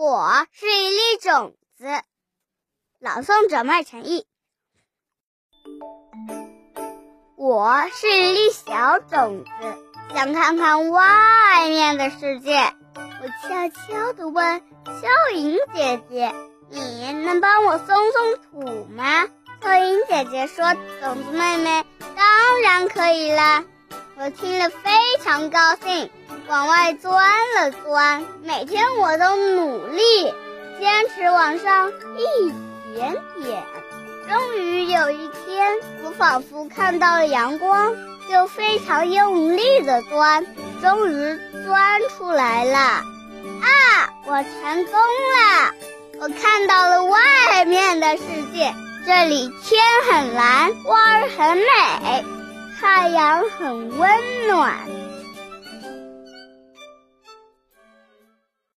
我是一粒种子。朗诵者麦成义。我是一粒小种子，想看看外面的世界。我悄悄地问小影姐姐：“你能帮我松松土吗？”小影姐姐说：“种子妹妹，当然可以啦。”我听了非常高兴，往外钻了钻。每天我都努力坚持往上一点点。终于有一天，我仿佛看到了阳光，就非常用力的钻，终于钻出来了。啊，我成功了！我看到了外面的世界，这里天很蓝，花儿很美，太阳很温暖。